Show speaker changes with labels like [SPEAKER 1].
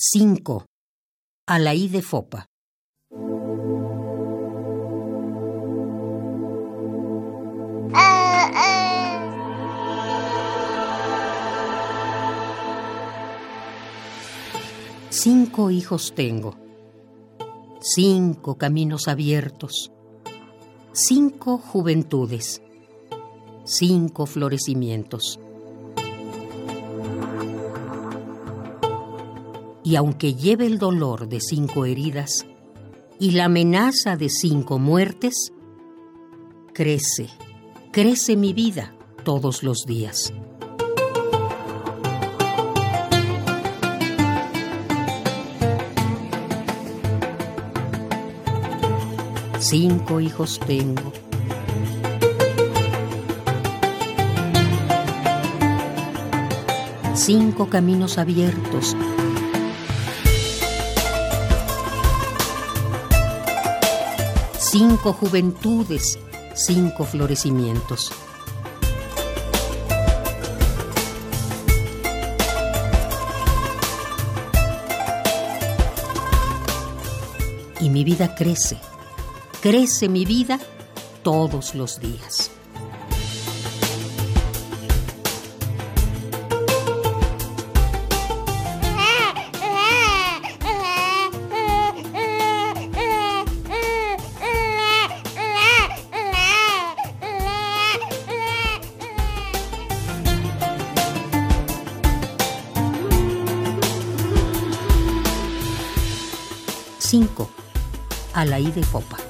[SPEAKER 1] 5. Alaí de Fopa. Cinco hijos tengo, cinco caminos abiertos, cinco juventudes, cinco florecimientos. Y aunque lleve el dolor de cinco heridas y la amenaza de cinco muertes, crece, crece mi vida todos los días. Cinco hijos tengo. Cinco caminos abiertos. Cinco juventudes, cinco florecimientos. Y mi vida crece crece mi vida todos los días. Cinco. A la I de Fopa.